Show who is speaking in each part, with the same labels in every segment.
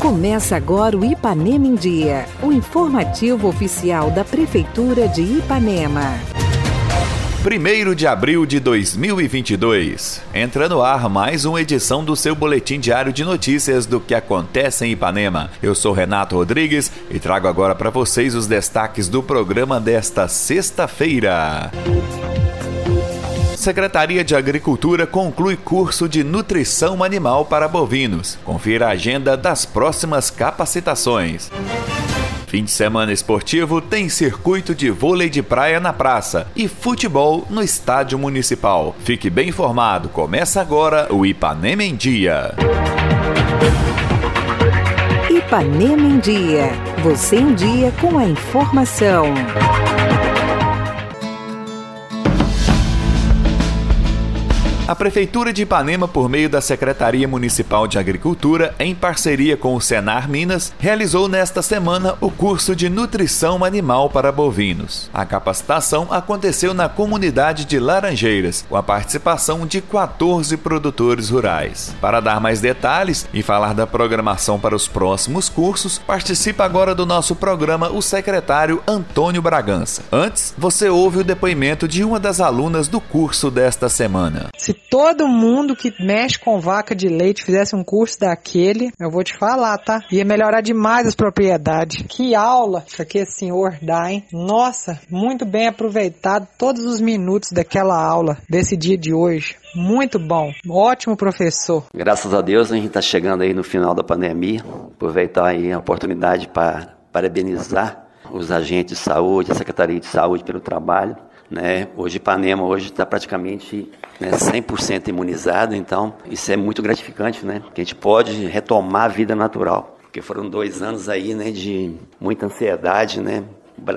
Speaker 1: Começa agora o Ipanema em Dia, o informativo oficial da Prefeitura de Ipanema.
Speaker 2: 1 de abril de 2022. Entra no ar mais uma edição do seu boletim diário de notícias do que acontece em Ipanema. Eu sou Renato Rodrigues e trago agora para vocês os destaques do programa desta sexta-feira. Secretaria de Agricultura conclui curso de nutrição animal para bovinos. Confira a agenda das próximas capacitações. Fim de semana esportivo tem circuito de vôlei de praia na praça e futebol no estádio municipal. Fique bem informado. Começa agora o Ipanema em Dia.
Speaker 1: Ipanema em Dia. Você em dia com a informação.
Speaker 2: A Prefeitura de Ipanema, por meio da Secretaria Municipal de Agricultura, em parceria com o Senar Minas, realizou nesta semana o curso de Nutrição Animal para Bovinos. A capacitação aconteceu na comunidade de Laranjeiras, com a participação de 14 produtores rurais. Para dar mais detalhes e falar da programação para os próximos cursos, participa agora do nosso programa o secretário Antônio Bragança. Antes, você ouve o depoimento de uma das alunas do curso desta semana.
Speaker 3: Se todo mundo que mexe com vaca de leite fizesse um curso daquele, eu vou te falar, tá? Ia melhorar demais as propriedades. Que aula isso aqui, senhor dá, hein? Nossa, muito bem aproveitado todos os minutos daquela aula, desse dia de hoje. Muito bom, ótimo professor.
Speaker 4: Graças a Deus a gente está chegando aí no final da pandemia. Aproveitar aí a oportunidade para parabenizar os agentes de saúde, a Secretaria de Saúde pelo trabalho né? Hoje Ipanema hoje está praticamente né, 100% imunizado, então isso é muito gratificante, né? Que a gente pode retomar a vida natural, porque foram dois anos aí, né, de muita ansiedade, né?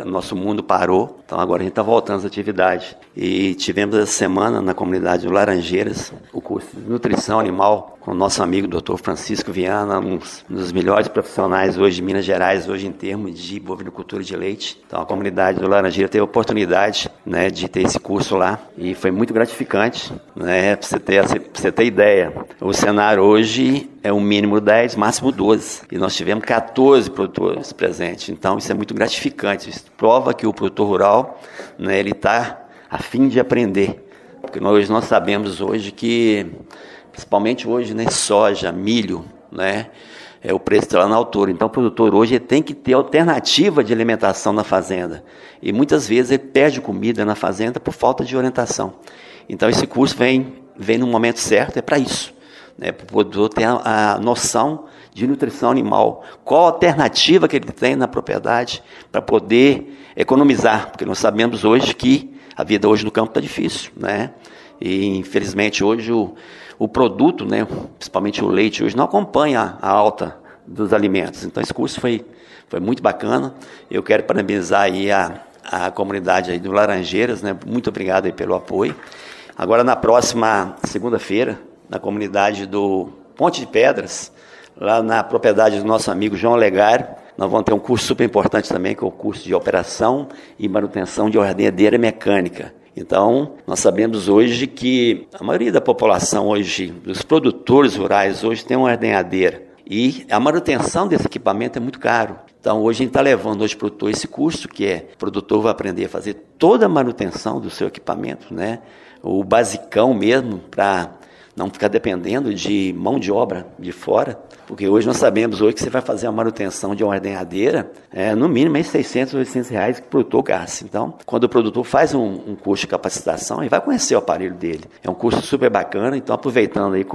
Speaker 4: Nosso mundo parou, então agora a gente está voltando às atividades. E tivemos essa semana na comunidade do Laranjeiras o curso de nutrição animal com o nosso amigo Dr. Francisco Viana, um dos melhores profissionais hoje de Minas Gerais, hoje em termos de bovinocultura de leite. Então a comunidade do Laranjeira teve a oportunidade né, de ter esse curso lá e foi muito gratificante. Né, para você, ter, você ter ideia, o cenário hoje é o mínimo 10, máximo 12. E nós tivemos 14 produtores presentes. Então isso é muito gratificante. Isso prova que o produtor rural né, ele está a fim de aprender. Porque nós, nós sabemos hoje que principalmente hoje, né, soja, milho, né, é, o preço está lá na altura. Então, o produtor hoje tem que ter alternativa de alimentação na fazenda. E muitas vezes ele perde comida na fazenda por falta de orientação. Então, esse curso vem, vem no momento certo, é para isso. Né, para o produtor ter a, a noção de nutrição animal. Qual a alternativa que ele tem na propriedade para poder economizar? Porque nós sabemos hoje que a vida hoje no campo está difícil. Né? E, infelizmente, hoje o o produto, né, principalmente o leite, hoje não acompanha a alta dos alimentos. Então esse curso foi, foi muito bacana. Eu quero parabenizar aí a, a comunidade aí do Laranjeiras, né? Muito obrigado aí pelo apoio. Agora na próxima segunda-feira, na comunidade do Ponte de Pedras, lá na propriedade do nosso amigo João Legário, nós vamos ter um curso super importante também, que é o curso de operação e manutenção de ordenhadeira mecânica. Então, nós sabemos hoje que a maioria da população hoje, dos produtores rurais hoje, tem uma ordenhadeira. E a manutenção desse equipamento é muito caro. Então, hoje a gente está levando o produtor esse curso, que é o produtor vai aprender a fazer toda a manutenção do seu equipamento, né? o basicão mesmo, para não ficar dependendo de mão de obra de fora, porque hoje nós sabemos hoje que você vai fazer a manutenção de uma ordenhadeira, é, no mínimo é 600, 800 reais que o produtor gasta. Então, quando o produtor faz um, um curso de capacitação, ele vai conhecer o aparelho dele. É um curso super bacana, então aproveitando aí,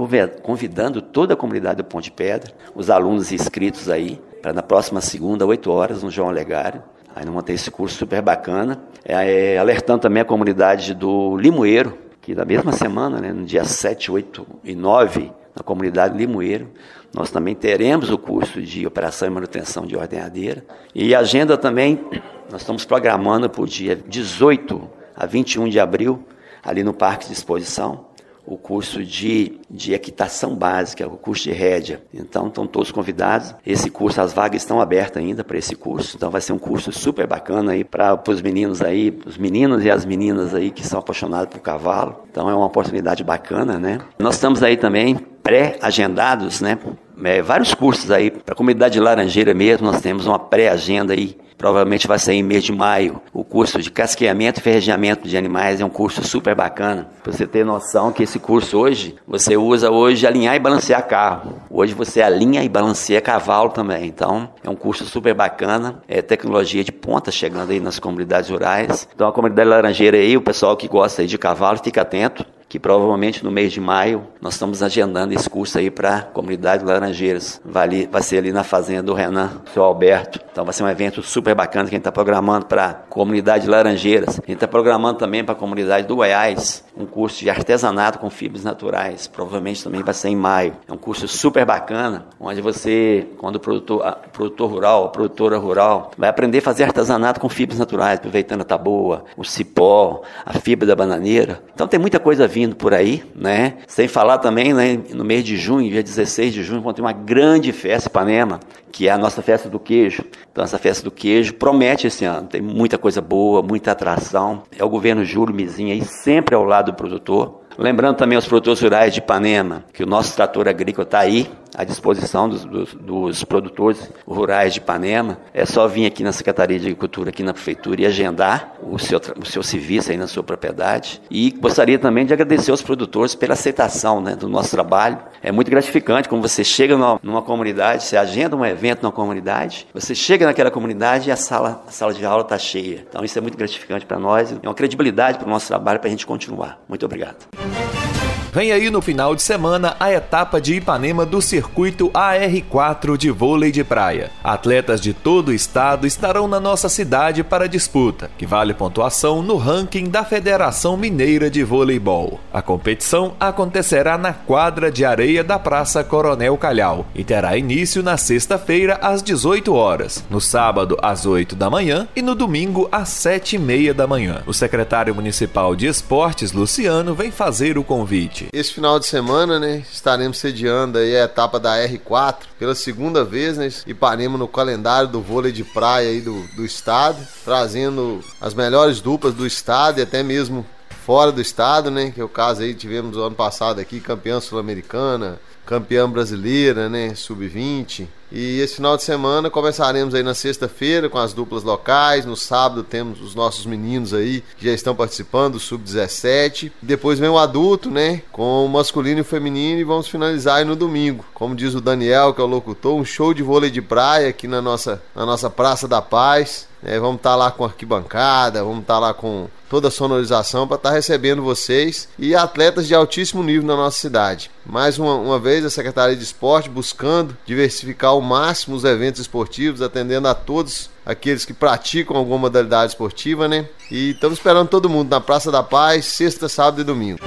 Speaker 4: convidando toda a comunidade do Ponte Pedra, os alunos inscritos aí, para na próxima segunda, 8 horas, no João Legário, Aí montei esse curso super bacana, é, é, alertando também a comunidade do Limoeiro, que na mesma semana, né, no dia 7, 8 e 9, na comunidade Limoeiro, nós também teremos o curso de operação e manutenção de ordenhadeira. E a agenda também, nós estamos programando para o dia 18 a 21 de abril, ali no Parque de Exposição, o curso de, de equitação básica, o curso de rédea. Então, estão todos convidados. Esse curso, as vagas estão abertas ainda para esse curso. Então, vai ser um curso super bacana aí para os meninos aí, os meninos e as meninas aí que são apaixonados por cavalo. Então, é uma oportunidade bacana, né? Nós estamos aí também pré-agendados, né? É, vários cursos aí para a comunidade laranjeira mesmo, nós temos uma pré-agenda aí provavelmente vai sair em mês de maio. O curso de casqueamento e ferregiamento de animais é um curso super bacana. Para você ter noção que esse curso hoje, você usa hoje alinhar e balancear carro. Hoje você alinha e balanceia cavalo também. Então, é um curso super bacana. É tecnologia de ponta chegando aí nas comunidades rurais. Então, a comunidade laranjeira aí, o pessoal que gosta aí de cavalo, fica atento que provavelmente no mês de maio nós estamos agendando esse curso aí para a comunidade Laranjeiras. Vai, ali, vai ser ali na fazenda do Renan, seu Alberto. Então vai ser um evento super bacana que a gente está programando para a comunidade Laranjeiras. A gente está programando também para a comunidade do Goiás um curso de artesanato com fibras naturais. Provavelmente também vai ser em maio. É um curso super bacana, onde você, quando o produtor, a, produtor rural, a produtora rural, vai aprender a fazer artesanato com fibras naturais, aproveitando a taboa, o cipó, a fibra da bananeira. Então tem muita coisa vindo por aí, né? Sem falar também, né, no mês de junho, dia 16 de junho, vamos ter uma grande festa em Ipanema, que é a nossa festa do queijo. Então essa festa do queijo promete esse ano, tem muita coisa boa, muita atração. É o governo Júlio Mizinha aí sempre ao lado do produtor. Lembrando também aos produtores rurais de Ipanema que o nosso trator agrícola está aí à disposição dos, dos, dos, produtores rurais de Ipanema. É só vir aqui na Secretaria de Agricultura, aqui na Prefeitura, e agendar o seu, o seu serviço aí na sua propriedade. E gostaria também de agradecer aos produtores pela aceitação né, do nosso trabalho. É muito gratificante quando você chega numa, numa comunidade, você agenda um evento numa comunidade, você chega naquela comunidade e a sala, a sala de aula está cheia. Então isso é muito gratificante para nós, é uma credibilidade para o nosso trabalho para a gente continuar. Muito obrigado.
Speaker 2: Vem aí no final de semana a etapa de Ipanema do circuito AR4 de vôlei de praia. Atletas de todo o estado estarão na nossa cidade para disputa, que vale pontuação no ranking da Federação Mineira de Voleibol. A competição acontecerá na quadra de areia da Praça Coronel Calhau e terá início na sexta-feira às 18 horas, no sábado às 8 da manhã e no domingo às 7 e meia da manhã. O secretário municipal de esportes, Luciano, vem fazer o convite.
Speaker 5: Esse final de semana, né, estaremos sediando aí a etapa da R4 pela segunda vez, né, Ipanema no calendário do vôlei de praia aí do, do estado, trazendo as melhores duplas do estado e até mesmo fora do estado, né, que é o caso aí tivemos ano passado aqui, campeã sul-americana, campeã brasileira, né, sub-20, e esse final de semana começaremos aí na sexta-feira com as duplas locais. No sábado temos os nossos meninos aí que já estão participando, o sub-17. Depois vem o adulto, né? Com o masculino e o feminino. E vamos finalizar aí no domingo. Como diz o Daniel, que é o locutor, um show de vôlei de praia aqui na nossa, na nossa Praça da Paz. É, vamos estar tá lá com arquibancada, vamos estar tá lá com toda a sonorização para estar tá recebendo vocês e atletas de altíssimo nível na nossa cidade. Mais uma, uma vez, a Secretaria de Esporte buscando diversificar ao máximo os eventos esportivos, atendendo a todos aqueles que praticam alguma modalidade esportiva, né? E estamos esperando todo mundo na Praça da Paz, sexta, sábado e domingo.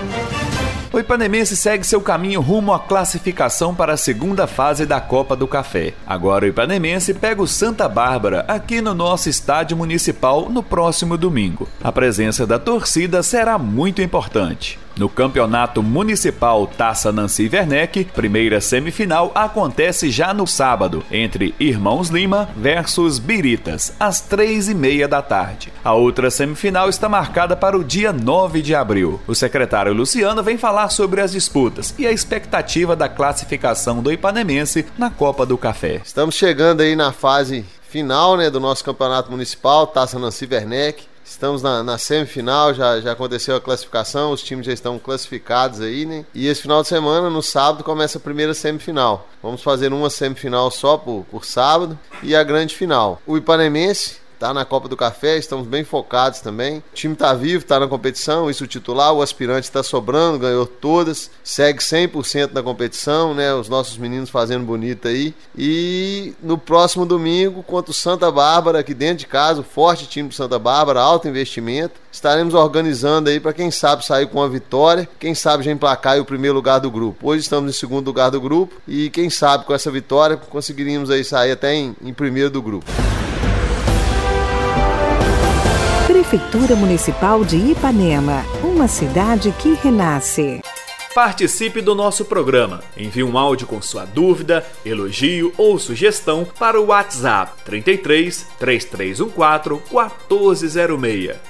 Speaker 2: O Ipanemense segue seu caminho rumo à classificação para a segunda fase da Copa do Café. Agora o Ipanemense pega o Santa Bárbara aqui no nosso estádio municipal no próximo domingo. A presença da torcida será muito importante. No Campeonato Municipal Taça Nancy Werneck, primeira semifinal acontece já no sábado, entre Irmãos Lima versus Biritas, às três e meia da tarde. A outra semifinal está marcada para o dia 9 de abril. O secretário Luciano vem falar sobre as disputas e a expectativa da classificação do Ipanemense na Copa do Café.
Speaker 5: Estamos chegando aí na fase final né, do nosso campeonato municipal, Taça Nancy Werneck. Estamos na, na, semifinal, já, já aconteceu a classificação, os times já estão classificados aí, né? E esse final de semana, no sábado, começa a primeira semifinal. Vamos fazer uma semifinal só por, por sábado e a grande final. O Ipanemense tá na Copa do Café, estamos bem focados também. O time tá vivo, tá na competição, isso o titular, o aspirante está sobrando, ganhou todas, segue 100% na competição, né? Os nossos meninos fazendo bonito aí. E no próximo domingo, contra o Santa Bárbara, aqui dentro de casa, o forte time do Santa Bárbara, alto investimento. Estaremos organizando aí para quem sabe sair com uma vitória, quem sabe já emplacar o primeiro lugar do grupo. Hoje estamos em segundo lugar do grupo e quem sabe com essa vitória conseguiríamos aí sair até em, em primeiro do grupo.
Speaker 1: Prefeitura Municipal de Ipanema, uma cidade que renasce.
Speaker 2: Participe do nosso programa. Envie um áudio com sua dúvida, elogio ou sugestão para o WhatsApp 33 3314 1406.